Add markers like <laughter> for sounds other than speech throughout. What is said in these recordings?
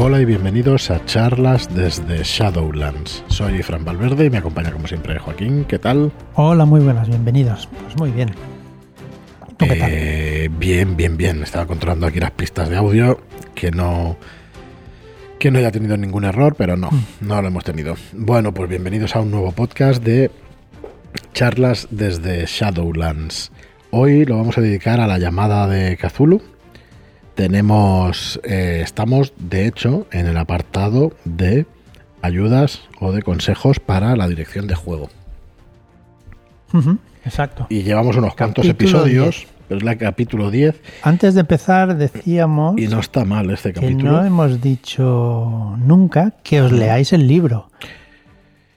Hola y bienvenidos a charlas desde Shadowlands. Soy Fran Valverde y me acompaña como siempre Joaquín. ¿Qué tal? Hola, muy buenas, bienvenidos. Pues muy bien. ¿Tú qué tal? Eh, bien, bien, bien. Estaba controlando aquí las pistas de audio que no que no haya tenido ningún error, pero no, no lo hemos tenido. Bueno, pues bienvenidos a un nuevo podcast de charlas desde Shadowlands. Hoy lo vamos a dedicar a la llamada de Cthulhu. Tenemos, eh, estamos de hecho en el apartado de ayudas o de consejos para la dirección de juego. Exacto. Y llevamos unos cuantos episodios, pero es el capítulo 10 Antes de empezar decíamos y no está mal este que capítulo. no hemos dicho nunca que os leáis el libro.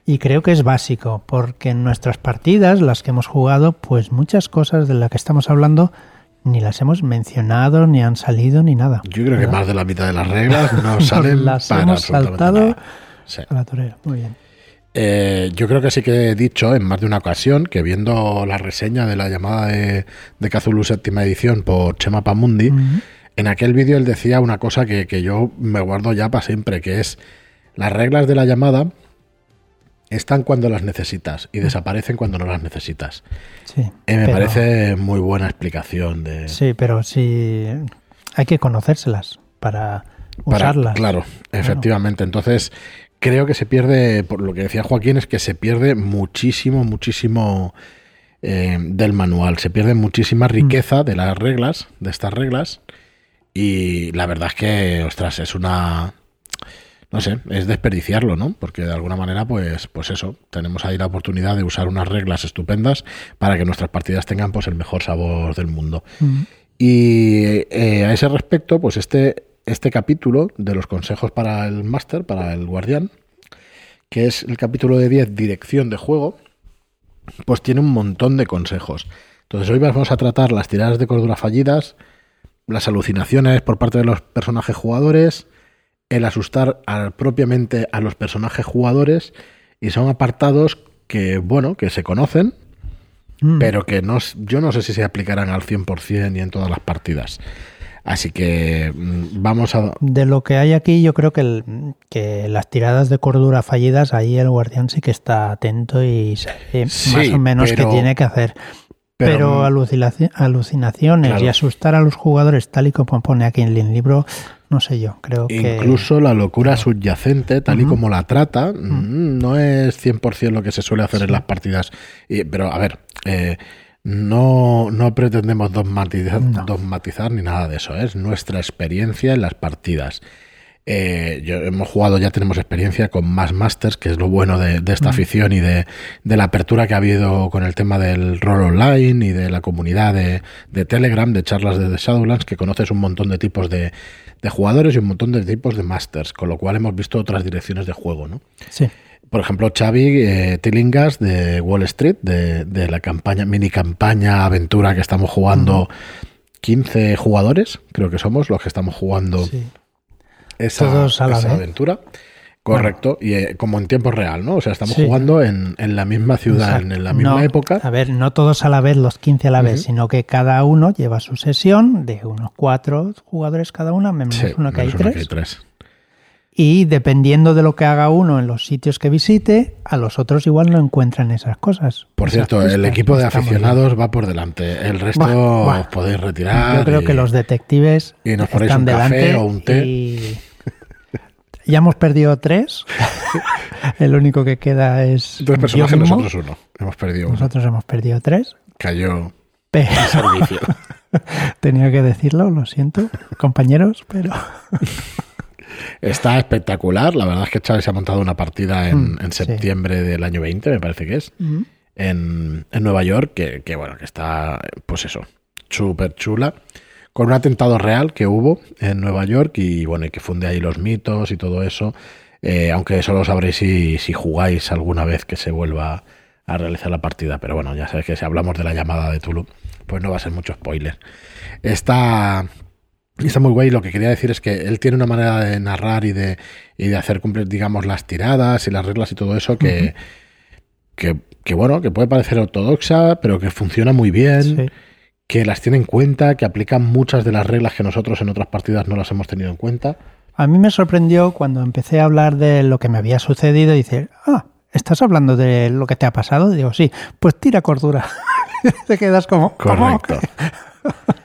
Y creo que es básico, porque en nuestras partidas, las que hemos jugado, pues muchas cosas de las que estamos hablando ni las hemos mencionado, ni han salido, ni nada. Yo creo que más de la mitad de las reglas no <laughs> salen Las para hemos saltado. nada. Sí. A la torera. Muy bien. Eh, yo creo que sí que he dicho en más de una ocasión que viendo la reseña de la llamada de, de Cthulhu séptima edición por Chema Pamundi, en aquel vídeo él decía una cosa que, que yo me guardo ya para siempre, que es las reglas de la llamada están cuando las necesitas y desaparecen cuando no las necesitas. Sí. Eh, me pero- parece muy buena explicación de... Sí, pero sí hay que conocérselas para, para- usarlas. Claro, efectivamente. Entonces, creo que se pierde, por lo que decía Joaquín, es que se pierde muchísimo, muchísimo eh, del manual. Se pierde muchísima Mm. riqueza de las reglas, de estas reglas. Y la verdad es que, ostras, es una. No sé, es desperdiciarlo, ¿no? Porque de alguna manera, pues, pues eso, tenemos ahí la oportunidad de usar unas reglas estupendas para que nuestras partidas tengan pues el mejor sabor del mundo. Mm. Y eh, a ese respecto, pues este, este capítulo de los consejos para el máster, para el guardián, que es el capítulo de 10, dirección de juego, pues tiene un montón de consejos. Entonces hoy vamos a tratar las tiradas de cordura fallidas, las alucinaciones por parte de los personajes jugadores, el asustar a- propiamente a los personajes jugadores, y son apartados que, bueno, que se conocen, Mm. pero que no, yo no sé si se aplicarán al 100% y en todas las partidas. Así que mm, vamos a... De lo que hay aquí, yo creo que, el- que las tiradas de cordura fallidas, ahí el guardián sí que está atento y sabe Sí, más o menos pero- qué tiene que hacer. Pero, Pero, mm, alucinaci- alucinaciones claro. y asustar a los jugadores, tal y como pone aquí en el libro, no sé yo, creo que... Incluso la locura subyacente, tal y como la trata, mm, no es 100% lo que se suele hacer en las partidas. Y- pero, a ver, eh, no, no pretendemos dogmatizar, No. dogmatizar ni nada de eso. ¿eh? Es nuestra experiencia en las partidas. Eh, yo, hemos jugado, ya tenemos experiencia con más masters, que es lo bueno de, de esta afición y de, de la apertura que ha habido con el tema del rol online y de la comunidad de, de Telegram, de charlas de Shadowlands, que conoces un montón de tipos de, jugadores y un montón de tipos de masters, con lo cual hemos visto otras direcciones de juego, ¿no? Sí, Por ejemplo, Xavi eh, Tilingas de Wall Street, de, la campaña, mini campaña aventura que estamos jugando, 15 jugadores, creo que somos los que estamos jugando sí. Esa, Todos a la esa vez. aventura. Correcto, y eh, como en tiempo real, ¿no? O sea, estamos Sí. jugando en, en la misma ciudad, Exacto. en la misma No, época. A ver, no todos a la vez, los 15 a la vez, sino que cada uno lleva su sesión de unos cuatro jugadores cada una, menos Sí, uno que hay menos uno tres. que hay tres. Y dependiendo de lo que haga uno en los sitios que visite, a los otros igual no encuentran esas cosas. Por cierto, el equipo de aficionados va por delante. El resto os podéis retirar. Yo creo y- que los detectives y nos ponéis están un café o un té. y ya hemos perdido tres. <laughs> el único que queda es Dos personajes, nosotros uno. Hemos perdido uno. Nosotros hemos perdido tres. Cayó Pero servicio. <laughs> tenía que decirlo, lo siento, compañeros, pero <laughs> Está espectacular. La verdad es que Chávez se ha montado una partida en, Mm, en sí. septiembre del año 20, me parece que es. en, en Nueva York, que, que, bueno, que está, pues eso, súper chula, con un atentado real que hubo en Nueva York y bueno, y que funde ahí los mitos y todo eso, eh, aunque eso lo sabréis si, si jugáis alguna vez que se vuelva a realizar la partida, pero bueno, ya sabéis que si hablamos de la llamada de Tulu, pues no va a ser mucho spoiler. Está, está muy guay, lo que quería decir es que él tiene una manera de narrar y de, y de hacer cumplir, digamos, las tiradas y las reglas y todo eso que... que que bueno, que puede parecer ortodoxa, pero que funciona muy bien, Sí. que las tiene en cuenta, que aplican muchas de las reglas que nosotros en otras partidas no las hemos tenido en cuenta. A mí me sorprendió cuando empecé a hablar de lo que me había sucedido y dice, ah, ¿estás hablando de lo que te ha pasado? digo, sí, pues tira cordura. <laughs> te quedas como... Correcto. <laughs>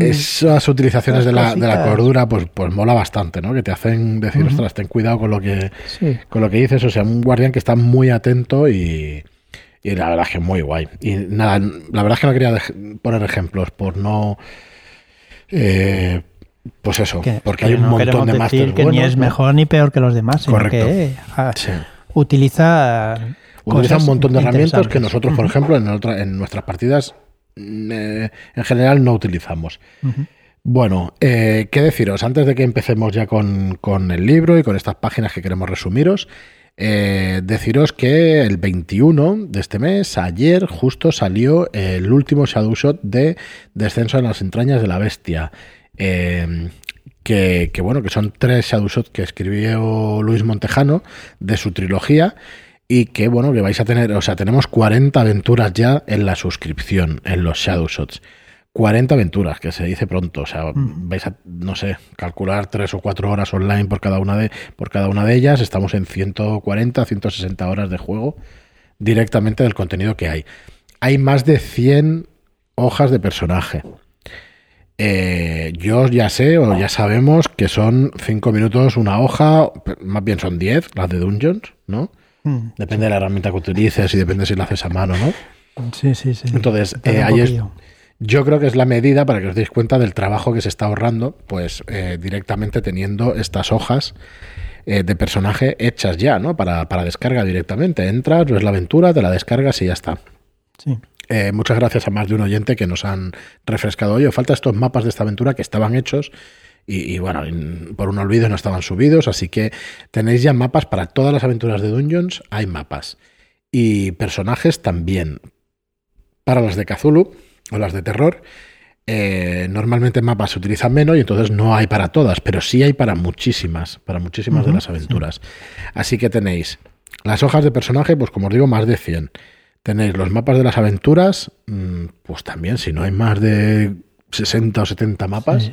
Esas utilizaciones de la, de la, cordura, pues, pues mola bastante, ¿no? Que te hacen decir, ostras, ten cuidado con lo que con lo que dices. O sea, un guardián que está muy atento y, y la verdad es que muy guay. Y nada, la verdad es que no quería poner ejemplos por no. Eh, pues eso, porque hay un montón de decir que ni es mejor ni peor que los demás, sino que ah, utiliza. Utiliza un montón de herramientas que nosotros, por ejemplo, en, en nuestras partidas eh, en general no utilizamos. Bueno, eh, ¿qué deciros? Antes de que empecemos ya con, el libro y con estas páginas que queremos resumiros, eh, deciros que el 21 de este mes, ayer, justo salió el último Shadow Shot de Descenso en las entrañas de la bestia. que, bueno, que son tres Shadow Shots que escribió Luis Montejano de su trilogía y que bueno, que vais a tener, o sea, tenemos 40 aventuras ya en la suscripción, en los Shadow Shots. 40 aventuras, que se dice pronto, o sea, mm. vais a, no sé, calcular 3 o 4 horas online por cada una de, por cada una de ellas, estamos en 140, 160 horas de juego directamente del contenido que hay. Hay más de 100 hojas de personaje. Eh, yo ya sé o ya sabemos que son 5 minutos una hoja, más bien son 10 las de Dungeons, ¿no? Mm. Depende de la herramienta que utilices y depende si la haces a mano, ¿no? Sí, sí, sí. Entonces, eh, ahí es, yo creo que es la medida para que os deis cuenta del trabajo que se está ahorrando, pues eh, directamente teniendo estas hojas eh, de personaje hechas ya, ¿no? Para, para, descarga directamente. Entras, ves la aventura, te la descargas y ya está. Sí. muchas gracias a más de un oyente que nos han refrescado. Oye, falta estos mapas de esta aventura que estaban hechos y, bueno, por un olvido no estaban subidos, así que tenéis ya mapas para todas las aventuras de Dungeons, hay mapas. Y personajes también. Para las de Cthulhu o las de terror, eh, normalmente mapas se utilizan menos y entonces no hay para todas, pero sí hay para muchísimas, para muchísimas de las aventuras. Así que tenéis las hojas de personaje, pues como os digo, más de 100. Tenéis los mapas de las aventuras, mm, pues también, si no hay más de 60 o 70 mapas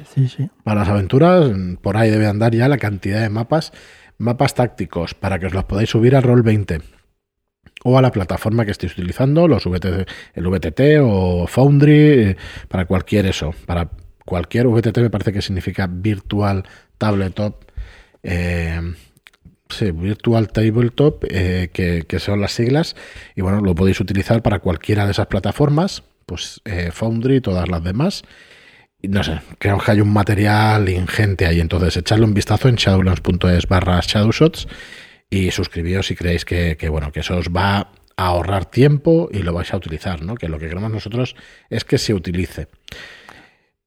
para las aventuras. Por ahí debe andar ya la cantidad de mapas. Mapas tácticos para que os los podáis subir al Roll 20 o a la plataforma que estéis utilizando, los VTT, el VTT o Foundry, para cualquier eso, para cualquier VTT me parece que significa Virtual Tabletop. Eh, sí, Virtual Tabletop, eh, que, que, son las siglas, y bueno, lo podéis utilizar para cualquiera de esas plataformas, pues eh, Foundry y todas las demás no sé, creo que hay un material ingente ahí. Entonces, echadle un vistazo en shadowlands.es barra shadowshots y suscribíos si creéis que, bueno, que eso os va a ahorrar tiempo y lo vais a utilizar, ¿no? Que lo que queremos nosotros es que se utilice.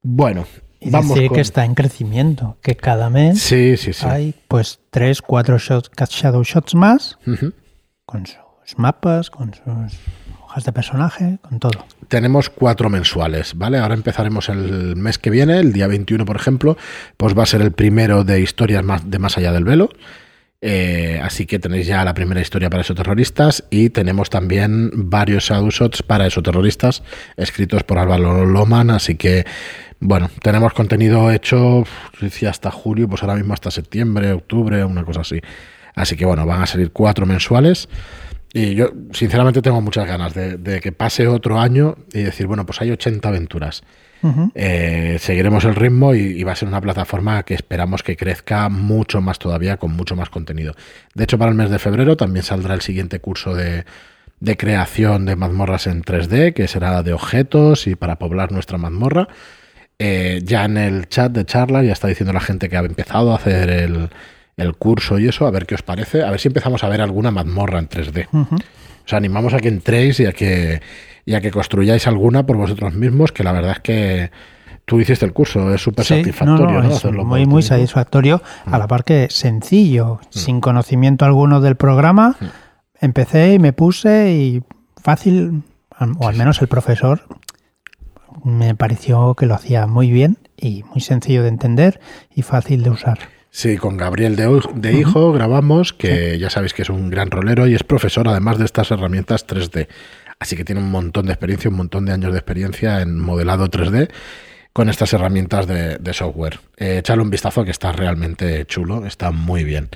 Bueno, y vamos decir que está en crecimiento, que cada mes sí, sí, sí. hay pues tres, cuatro shots, shadow shots más con sus mapas, con sus de personaje, con todo. Tenemos cuatro mensuales, ¿vale? Ahora empezaremos el mes que viene, el día 21, por ejemplo, pues va a ser el primero de historias más, de Más Allá del Velo. Eh, así que tenéis ya la primera historia para esoterroristas y tenemos también varios shots para esoterroristas escritos por Álvaro Loman. Así que, bueno, tenemos contenido hecho, hasta julio, pues ahora mismo hasta septiembre, octubre, una cosa así. Así que, bueno, van a salir cuatro mensuales. Y yo, sinceramente, tengo muchas ganas de, que pase otro año y decir, bueno, pues hay 80 aventuras. Eh, seguiremos el ritmo y, va a ser una plataforma que esperamos que crezca mucho más todavía, con mucho más contenido. De hecho, para el mes de febrero también saldrá el siguiente curso de, creación de mazmorras en 3D, que será de objetos y para poblar nuestra mazmorra. Eh, ya en el chat de charla ya está diciendo la gente que ha empezado a hacer el, el curso y eso, a ver qué os parece, a ver si empezamos a ver alguna mazmorra en 3D. Os animamos a que entréis y a que, y a que construyáis alguna por vosotros mismos, que la verdad es que tú hiciste el curso, es súper satisfactorio. es muy, muy satisfactorio, a la par que sencillo, mm. sin conocimiento alguno del programa, mm. empecé y me puse y fácil, o al menos el profesor me pareció que lo hacía muy bien y muy sencillo de entender y fácil de usar. Sí, con Gabriel de, Hijo grabamos, que ya sabéis que es un gran rolero y es profesor además de estas herramientas 3D. Así que tiene un montón de experiencia, un montón de años de experiencia en modelado 3D. con estas herramientas de, software. Eh, un vistazo que está realmente chulo, está muy bien.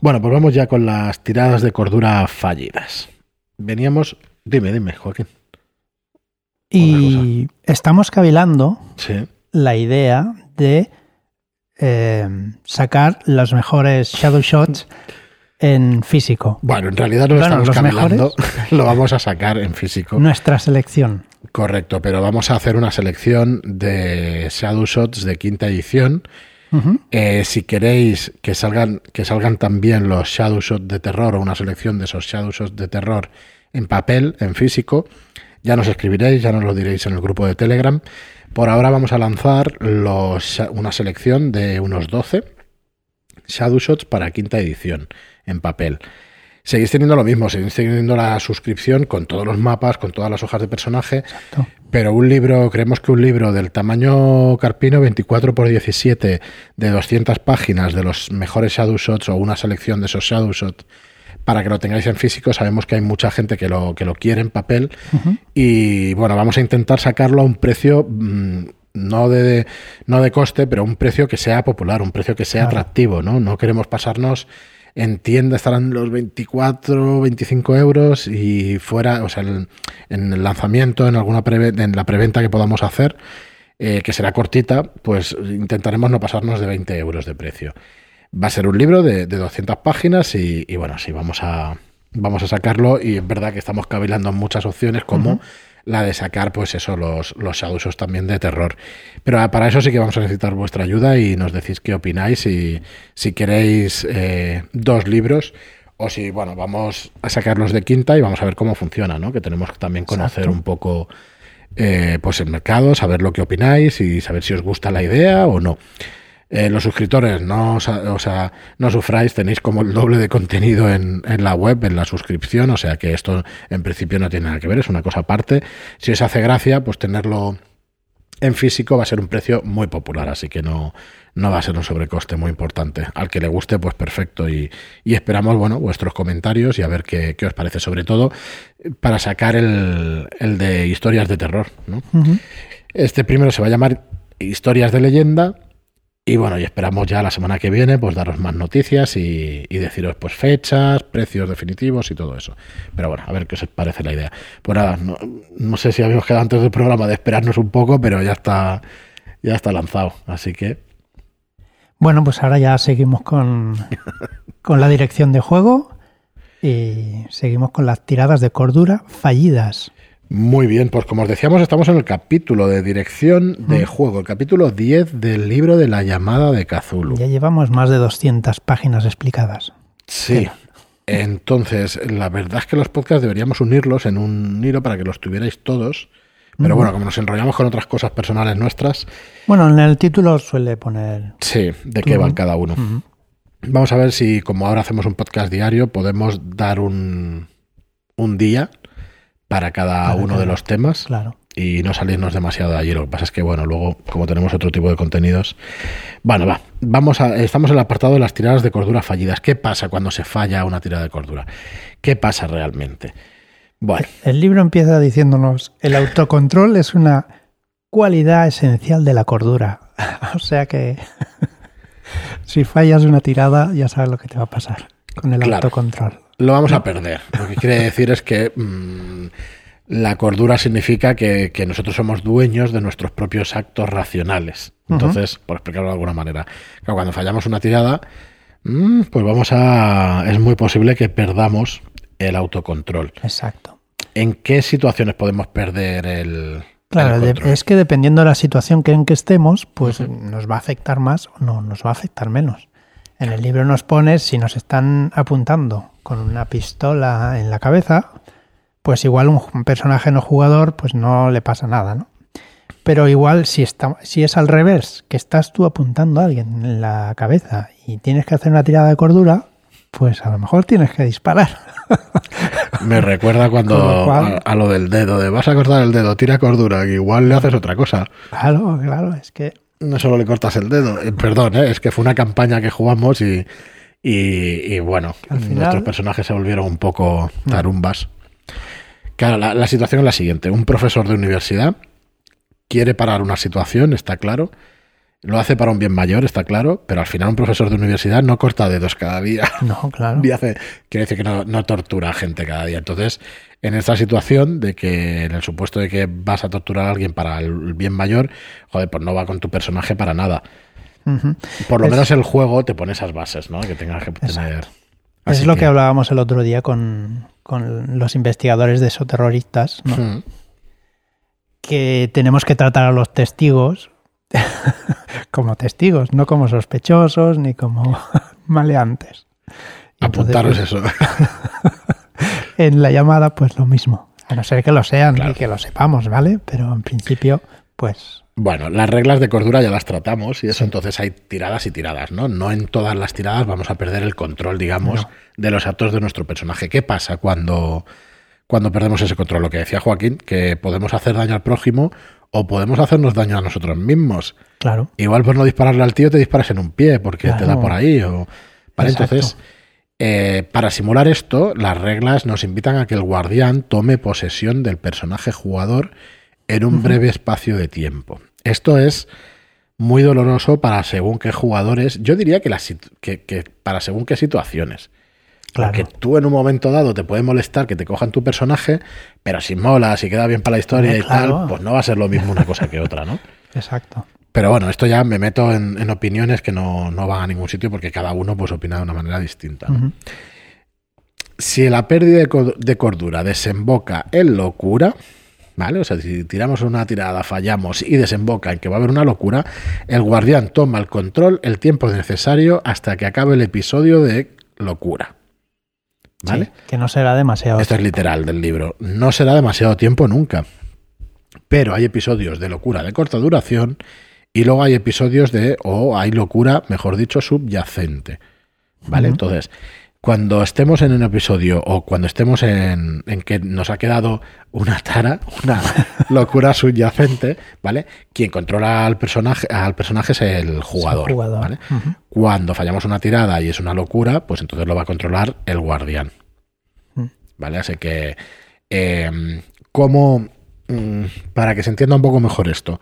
Bueno, pues vamos ya con las tiradas de cordura fallidas. Veníamos. Dime, dime, Joaquín. Y estamos cavilando la idea de eh, sacar los mejores shadow shots en físico. Bueno, en realidad no estamos cavilando, <laughs> lo vamos a sacar en físico. Nuestra selección. Correcto, pero vamos a hacer una selección de shadow shots de quinta edición. Eh, si queréis que salgan, que salgan también los shadow shots de terror o una selección de esos shadow shots de terror en papel, en físico, ya nos escribiréis, ya nos lo diréis en el grupo de Telegram. Por ahora vamos a lanzar los, una selección de unos 12 Shadow Shots para quinta edición en papel. Seguís teniendo lo mismo, seguís teniendo la suscripción con todos los mapas, con todas las hojas de personaje, pero un libro, creemos que un libro del tamaño carpino 24 x 17 de 200 páginas de los mejores Shadow Shots o una selección de esos Shadow Shots para que lo tengáis en físico. Sabemos que hay mucha gente que lo, que lo quiere en papel. Y bueno, vamos a intentar sacarlo a un precio. Mm, no de, no de coste, pero un precio que sea popular, un precio que sea atractivo, ¿no? No queremos pasarnos en tienda estarán los 24, 25 euros y fuera, o sea, en el lanzamiento, en alguna en la preventa que podamos hacer, eh, que será cortita, pues intentaremos no pasarnos de 20 euros de precio. Va a ser un libro de, 200 páginas y, bueno, sí, vamos a, vamos a sacarlo y es verdad que estamos cavilando en muchas opciones como la de sacar pues eso, los, los también de terror. Pero para eso sí que vamos a necesitar vuestra ayuda y nos decís qué opináis y si queréis eh, dos libros o si, bueno, vamos a sacarlos de quinta y vamos a ver cómo funciona, ¿no? Que tenemos que también conocer un poco eh, pues el mercado, saber lo que opináis y saber si os gusta la idea o no. Eh, los suscriptores, no, o sea, no sufráis, tenéis como el doble de contenido en, en, la web, en la suscripción, o sea que esto en principio no tiene nada que ver, es una cosa aparte. Si os hace gracia, pues tenerlo en físico va a ser un precio muy popular, así que no, no va a ser un sobrecoste muy importante. Al que le guste, pues perfecto. Y, y esperamos, bueno, vuestros comentarios y a ver qué, qué, os parece, sobre todo para sacar el, el de historias de terror. ¿no? Este primero se va a llamar Historias de leyenda y bueno, y esperamos ya la semana que viene pues daros más noticias y, deciros pues fechas, precios definitivos y todo eso. Pero bueno, a ver qué os parece la idea. Pues nada, no, sé si habíamos quedado antes del programa de esperarnos un poco, pero ya está, ya está lanzado. Así que. Bueno, pues ahora ya seguimos con, <laughs> con la dirección de juego y seguimos con las tiradas de cordura fallidas. Muy bien, pues como os decíamos, estamos en el capítulo de dirección de juego, el capítulo 10 del libro de la llamada de Cthulhu. Ya llevamos más de 200 páginas explicadas. Sí. Entonces, la verdad es que los podcasts deberíamos unirlos en un hilo para que los tuvierais todos. Pero bueno, como nos enrollamos con otras cosas personales nuestras. Bueno, en el título suele poner. Sí, de qué van cada uno. Vamos a ver si, como ahora hacemos un podcast diario, podemos dar un, un día para cada uno de los temas. Claro. Y no salirnos demasiado de allí. Lo que pasa es que, bueno, luego, como tenemos otro tipo de contenidos. Bueno, va. Vamos a. Estamos en el apartado de las tiradas de cordura fallidas. ¿Qué pasa cuando se falla una tirada de cordura? ¿Qué pasa realmente? Bueno. El libro empieza diciéndonos: el autocontrol es una cualidad esencial de la cordura. <laughs> o sea que. <laughs> si fallas una tirada, ya sabes lo que te va a pasar con el autocontrol lo vamos a perder. Lo que quiere decir es que mm, la cordura significa que, nosotros somos dueños de nuestros propios actos racionales. Entonces, por explicarlo de alguna manera, cuando fallamos una tirada, mm, pues vamos a. Es muy posible que perdamos el autocontrol. Exacto. ¿En qué situaciones podemos perder el, Claro, es que dependiendo de la situación que en que estemos, pues nos va a afectar más o no, nos va a afectar menos. En el libro nos pone si nos están apuntando con una pistola en la cabeza, pues igual un personaje no jugador pues no le pasa nada, ¿no? Pero igual si, está, si es al revés, que estás tú apuntando a alguien en la cabeza y tienes que hacer una tirada de cordura, pues a lo mejor tienes que disparar. <laughs> Me recuerda cuando a, lo del dedo, de vas a cortar el dedo, tira cordura, que igual le haces otra cosa. Claro, claro, es que... No solo le cortas el dedo, eh, perdón, ¿eh? es que fue una campaña que jugamos y, y, bueno, nuestros personajes se volvieron un poco tarumbas. Claro, la, situación es la siguiente. Un profesor de universidad quiere parar una situación, está claro. Lo hace para un bien mayor, está claro, pero al final un profesor de universidad no corta dedos cada día. No, claro. <laughs> Y hace, quiere decir que no, no tortura a gente cada día. Entonces, en esta situación de que, en el supuesto de que vas a torturar a alguien para el bien mayor, joder, pues no va con tu personaje para nada. Por lo Es- menos el juego te pone esas bases, ¿no? Que tengas que tener. Es lo que... hablábamos el otro día con, con los investigadores de soterroristas, ¿no? Mm. que tenemos que tratar a los testigos <laughs> como testigos, no como sospechosos ni como <laughs> maleantes. Entonces, Apuntaros pues, eso. <laughs> En la llamada, pues lo mismo. A no ser que lo sean Claro. y que lo sepamos, ¿vale? Pero en principio, pues Bueno, las reglas de cordura ya las tratamos y eso entonces hay tiradas y tiradas, ¿no? No en todas las tiradas vamos a perder el control, digamos, No. de los actos de nuestro personaje. ¿Qué pasa cuando, cuando perdemos ese control? Lo que decía Joaquín, que podemos hacer daño al prójimo o podemos hacernos daño a nosotros mismos. claro. Igual por no dispararle al tío te disparas en un pie porque te da por ahí. O... Entonces, eh, para simular esto, las reglas nos invitan a que el guardián tome posesión del personaje jugador en un breve espacio de tiempo. Esto es muy doloroso para según qué jugadores. Yo diría que, las sit- que, que para según qué situaciones. Claro. Porque tú en un momento dado te puede molestar que te cojan tu personaje, pero si mola, si queda bien para la historia Hombre, y claro. tal, pues no va a ser lo mismo una cosa que otra, ¿no? <laughs> Exacto. Pero bueno, esto ya me meto en, en opiniones que no, no van a ningún sitio porque cada uno pues opina de una manera distinta. Si la pérdida de, co- de cordura desemboca en locura, ¿vale? O sea, si tiramos una tirada, fallamos y desemboca en que va a haber una locura, el guardián toma el control el tiempo necesario hasta que acabe el episodio de locura. ¿Vale? Sí, que no será demasiado. Esto es literal del libro. No será demasiado tiempo nunca. Pero hay episodios de locura de corta duración y luego hay episodios de, o hay locura, mejor dicho, subyacente. ¿Vale? Entonces, cuando estemos en un episodio o cuando estemos en, en que nos ha quedado una tara, <laughs> una locura subyacente, ¿vale? Quien controla al personaje, al personaje es el jugador. jugador. ¿vale? Cuando fallamos una tirada y es una locura, pues entonces lo va a controlar el guardián. Mm. ¿Vale? Así que, eh, como, mm, para que se entienda un poco mejor esto,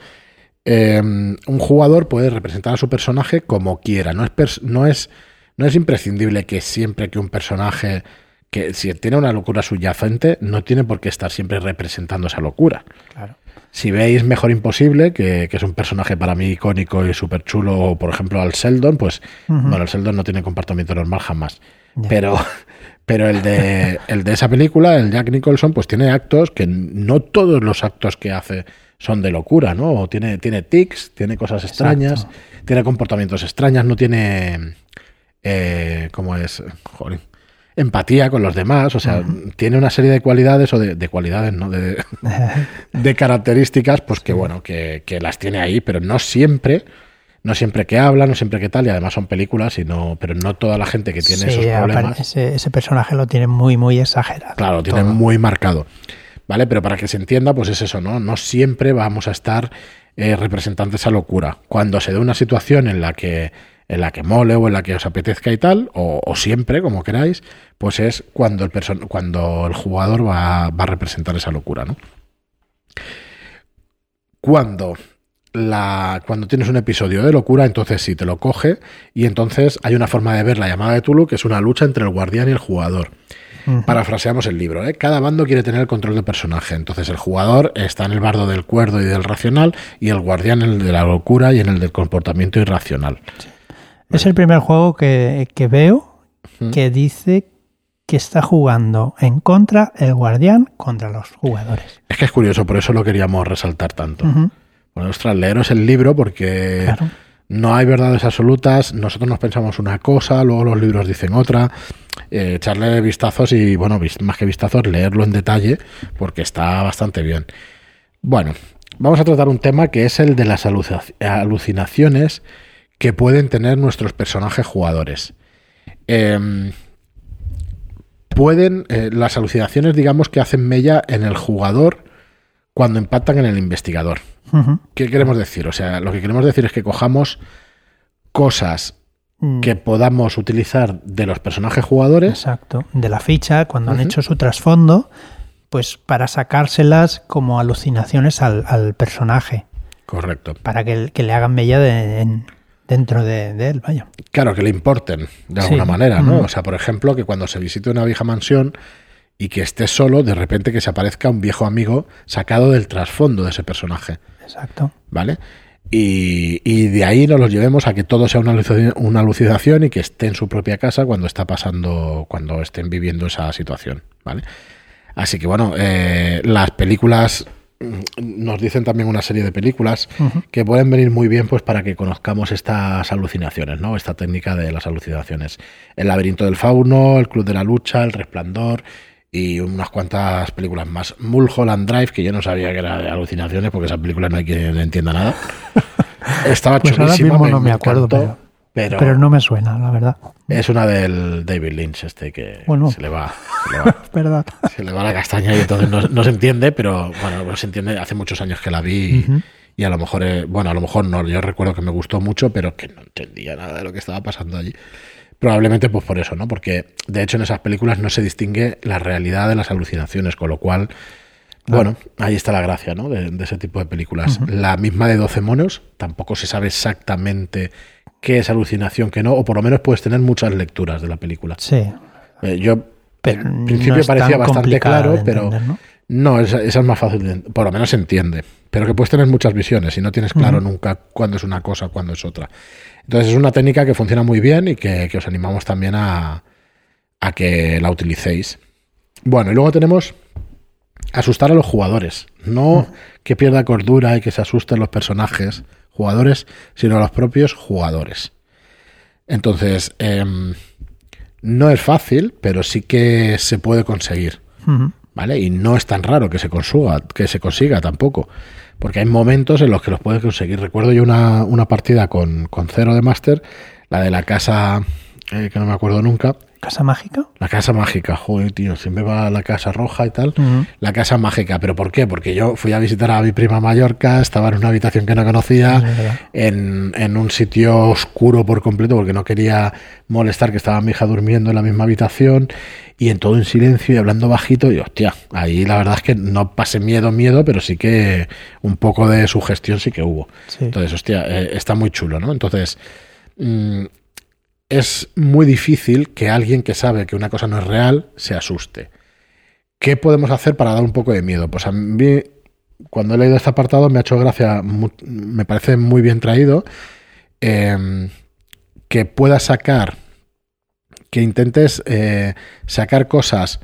eh, un jugador puede representar a su personaje como quiera. No es, no es, no es imprescindible que siempre que un personaje, que si tiene una locura subyacente, no tiene por qué estar siempre representando esa locura. Claro. Si veis Mejor Imposible, que, que es un personaje para mí icónico y súper chulo, o por ejemplo al Sheldon, pues bueno, el Sheldon no tiene comportamiento normal jamás. Pero, <laughs> pero el, de, el de esa película, el Jack Nicholson, pues tiene actos que no todos los actos que hace son de locura, ¿no? O tiene, tiene tics, tiene cosas extrañas, tiene comportamientos extraños, no tiene. Eh, ¿Cómo es? Joder, empatía con los demás, o sea, tiene una serie de cualidades o de, de cualidades, ¿no? De, <laughs> de características, pues que bueno, que, que las tiene ahí, pero no siempre, no siempre que habla, no siempre que tal, y además son películas, y no, pero no toda la gente que tiene Sí, esos problemas, ese, ese personaje lo tiene muy, muy exagerado. claro, lo tiene Todo. muy marcado. ¿Vale? Pero para que se entienda, pues es eso, ¿no? No siempre vamos a estar eh, representando esa locura. Cuando se dé una situación en la que en la que mole o en la que os apetezca y tal, o, siempre, como queráis, pues es cuando el, cuando el jugador va, va a representar esa locura, ¿no? Cuando, la, cuando tienes un episodio de locura, entonces sí te lo coge y entonces hay una forma de ver la llamada de Tulu que es una lucha entre el guardián y el jugador. Parafraseamos el libro, ¿eh? Cada bando quiere tener el control del personaje. Entonces el jugador está en el bardo del cuerdo y del racional y el guardián en el de la locura y en el del comportamiento irracional. Es el primer juego que, que veo que dice que está jugando en contra el guardián contra los jugadores. Es que es curioso, por eso lo queríamos resaltar tanto. Bueno, ostras, leeros el libro porque Claro. No hay verdades absolutas. Nosotros nos pensamos una cosa, luego los libros dicen otra. Eh, echarle vistazos y, bueno, más que vistazos, leerlo en detalle porque está bastante bien. Bueno, vamos a tratar un tema que es el de las alucinaciones que pueden tener nuestros personajes jugadores. Em, pueden, eh, las alucinaciones, digamos, que hacen mella en el jugador cuando impactan en el investigador. ¿Qué queremos decir? O sea, lo que queremos decir es que cojamos cosas Mm, que podamos utilizar de los personajes jugadores. Exacto. De la ficha, cuando han hecho su trasfondo, pues para sacárselas como alucinaciones al, al personaje. Correcto. Para que, que le hagan de, en- dentro de, de él, vaya. Claro, que le importen de Sí. alguna manera, ¿no? O sea, por ejemplo, que cuando se visite una vieja mansión y que esté solo, de repente que se aparezca un viejo amigo sacado del trasfondo de ese personaje, Exacto. ¿vale? Y, y de ahí nos los llevemos a que todo sea una alucinación, una alucinación y que esté en su propia casa cuando está pasando, cuando estén viviendo esa situación, ¿vale? Así que bueno, eh, las películas mm, nos dicen también una serie de películas que pueden venir muy bien pues para que conozcamos estas alucinaciones, ¿no? Esta técnica de las alucinaciones. El laberinto del fauno, el club de la lucha, el resplandor y unas cuantas películas más. Mulholland Drive, que yo no sabía que era de alucinaciones porque esa película no hay quien le entienda nada. <laughs> Estaba Pues ahora no me acuerdo, encantó, pero, pero, no me suena, la verdad. es una del David Lynch este que Bueno. se le va, se le va. <laughs> Verdad. Se le va la castaña y entonces no, no se entiende, pero bueno, no se entiende. Hace muchos años que la vi y, y a lo mejor, eh, bueno, a lo mejor no. Yo recuerdo que me gustó mucho, pero que no entendía nada de lo que estaba pasando allí. Probablemente pues por eso, ¿no? Porque de hecho en esas películas no se distingue la realidad de las alucinaciones, con lo cual, bueno, ahí está la gracia, ¿no? De, de ese tipo de películas. La misma de 12 monos, tampoco se sabe exactamente qué es alucinación, qué no, o por lo menos puedes tener muchas lecturas de la película. Sí. Eh, yo Pero en principio parecía bastante claro, pero ¿no? no, esa, esa es más fácil, de, por lo menos se entiende. Pero que puedes tener muchas visiones y no tienes claro nunca cuándo es una cosa, cuándo es otra. Entonces es una técnica que funciona muy bien y que, que os animamos también a, a que la utilicéis. Bueno, y luego tenemos asustar a los jugadores. No que pierda cordura y que se asusten los personajes jugadores, sino a los propios jugadores. Entonces, em, no es fácil, pero sí que se puede conseguir. ¿Vale? Y no es tan raro que se consiga, que se consiga tampoco. Porque hay momentos en los que los puedes conseguir. Recuerdo yo una, una partida con, con Cero de Master, la de la casa, eh, que no me acuerdo nunca. ¿Casa mágica? La casa mágica, joder, tío, siempre va a la casa roja y tal. La casa mágica, ¿pero por qué? Porque yo fui a visitar a mi prima Mallorca, estaba en una habitación que no conocía, en, en un sitio oscuro por completo, porque no quería molestar que estaba mi hija durmiendo en la misma habitación, y en todo en silencio y hablando bajito, y hostia, ahí la verdad es que no pasé miedo, miedo, pero sí que un poco de sugestión sí que hubo. Sí. Entonces, hostia, eh, está muy chulo, ¿no? Entonces, mm, es muy difícil que alguien que sabe que una cosa no es real se asuste. ¿Qué podemos hacer para dar un poco de miedo? Pues a mí, cuando he leído este apartado, me ha hecho gracia, me parece muy bien traído, eh, que puedas sacar, que intentes eh, sacar cosas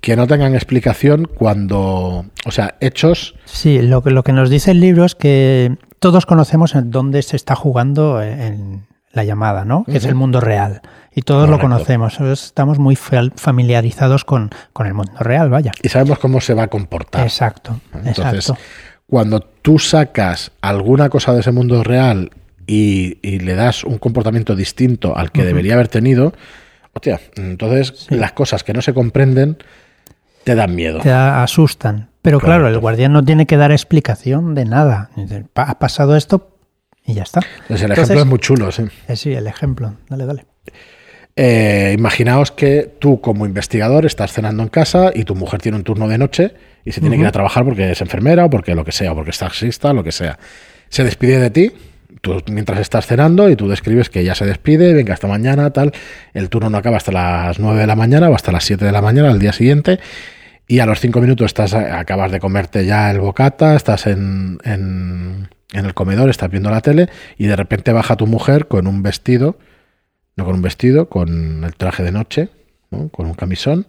que no tengan explicación cuando, o sea, hechos Sí, lo que, lo que nos dice el libro es que todos conocemos en dónde se está jugando en la llamada, ¿no? Que es el mundo real. Y todos lo conocemos. Estamos muy fa- familiarizados con, con el mundo real, vaya. y sabemos cómo se va a comportar. Exacto, Entonces, exacto. cuando tú sacas alguna cosa de ese mundo real y, y le das un comportamiento distinto al que debería haber tenido, hostia, entonces Sí. las cosas que no se comprenden te dan miedo. Te asustan. Pero claro, el guardián no tiene que dar explicación de nada. Dice, "Pa- Ha pasado esto y ya está. Entonces, el Entonces- ejemplo es muy chulo, sí. Eh, sí, el ejemplo. Dale, dale. Eh, imaginaos que tú como investigador estás cenando en casa y tu mujer tiene un turno de noche y se tiene que ir a trabajar porque es enfermera o porque lo que sea, o porque es taxista, lo que sea. Se despide de ti, tú mientras estás cenando y tú describes que ya se despide, venga hasta mañana, tal. El turno no acaba hasta las 9 de la mañana o hasta las 7 de la mañana al día siguiente. Y a los 5 minutos estás, acabas de comerte ya el bocata, estás en, en, en el comedor, estás viendo la tele y de repente baja tu mujer con un vestido no con un vestido, con el traje de noche, ¿no? con un camisón,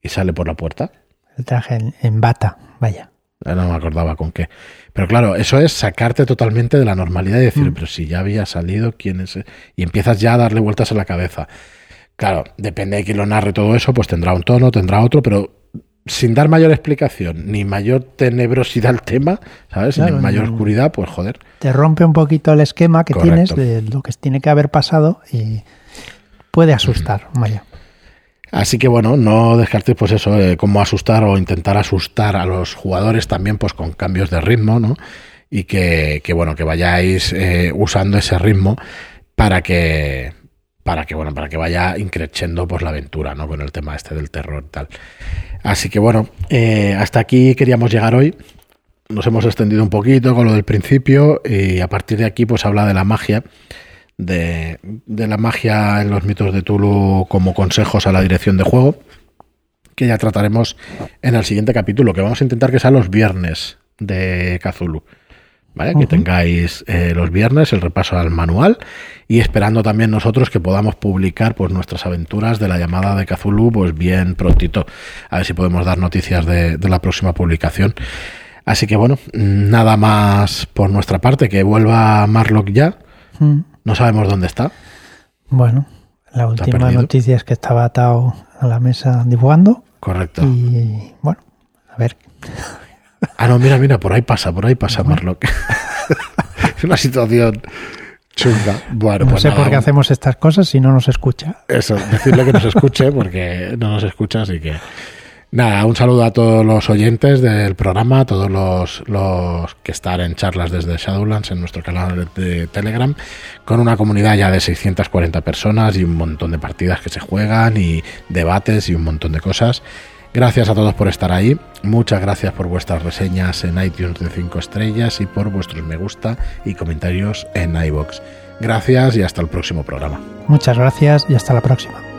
y sale por la puerta. El traje en bata, vaya. No me acordaba con qué. Pero claro, eso es sacarte totalmente de la normalidad y decir, Mm. pero si ya había salido, ¿quién es? Y empiezas ya a darle vueltas en la cabeza. Claro, depende de quién lo narre todo eso, pues tendrá un tono, tendrá otro, pero sin dar mayor explicación, ni mayor tenebrosidad al tema, ¿sabes? Claro, ni mayor no. oscuridad, pues joder. Te rompe un poquito el esquema que Correcto. tienes de lo que tiene que haber pasado y puede asustar, vaya. Así que bueno, no descartéis pues eso, eh, cómo asustar o intentar asustar a los jugadores también pues con cambios de ritmo, ¿no? Y que, que, bueno, que vayáis eh, usando ese ritmo para que para que bueno, para que vaya increciendo pues la aventura, ¿no? Con el tema este del terror y tal. Así que bueno, eh, hasta aquí queríamos llegar hoy. nos hemos extendido un poquito con lo del principio y a partir de aquí pues habla de la magia, de, de la magia en los mitos de Tulu como consejos a la dirección de juego, que ya trataremos en el siguiente capítulo, que vamos a intentar que sea los viernes de Cthulhu. ¿Vale? Que tengáis eh, los viernes el repaso al manual y esperando también nosotros que podamos publicar pues nuestras aventuras de la llamada de Cthulhu pues bien prontito. A ver si podemos dar noticias de, de la próxima publicación. Así que bueno, nada más por nuestra parte, que vuelva Marlock ya. Mm. No sabemos dónde está. Bueno, la última noticia es que estaba atado a la mesa dibujando Correcto. y bueno, a ver. Ah, no, mira, mira, por ahí pasa, por ahí pasa Marlock. <laughs> es una situación chunga. Bueno, No pues sé nada, por qué hacemos estas cosas si no nos escucha. Eso, decirle que nos escuche porque no nos escucha, así que nada, un saludo a todos los oyentes del programa, a todos los, los que están en charlas desde Shadowlands en nuestro canal de Telegram, con una comunidad ya de 640 personas y un montón de partidas que se juegan y debates y un montón de cosas. Gracias a todos por estar ahí. Muchas gracias por vuestras reseñas en iTunes de 5 estrellas y por vuestros me gusta y comentarios en iBox. Gracias y hasta el próximo programa. Muchas gracias y hasta la próxima.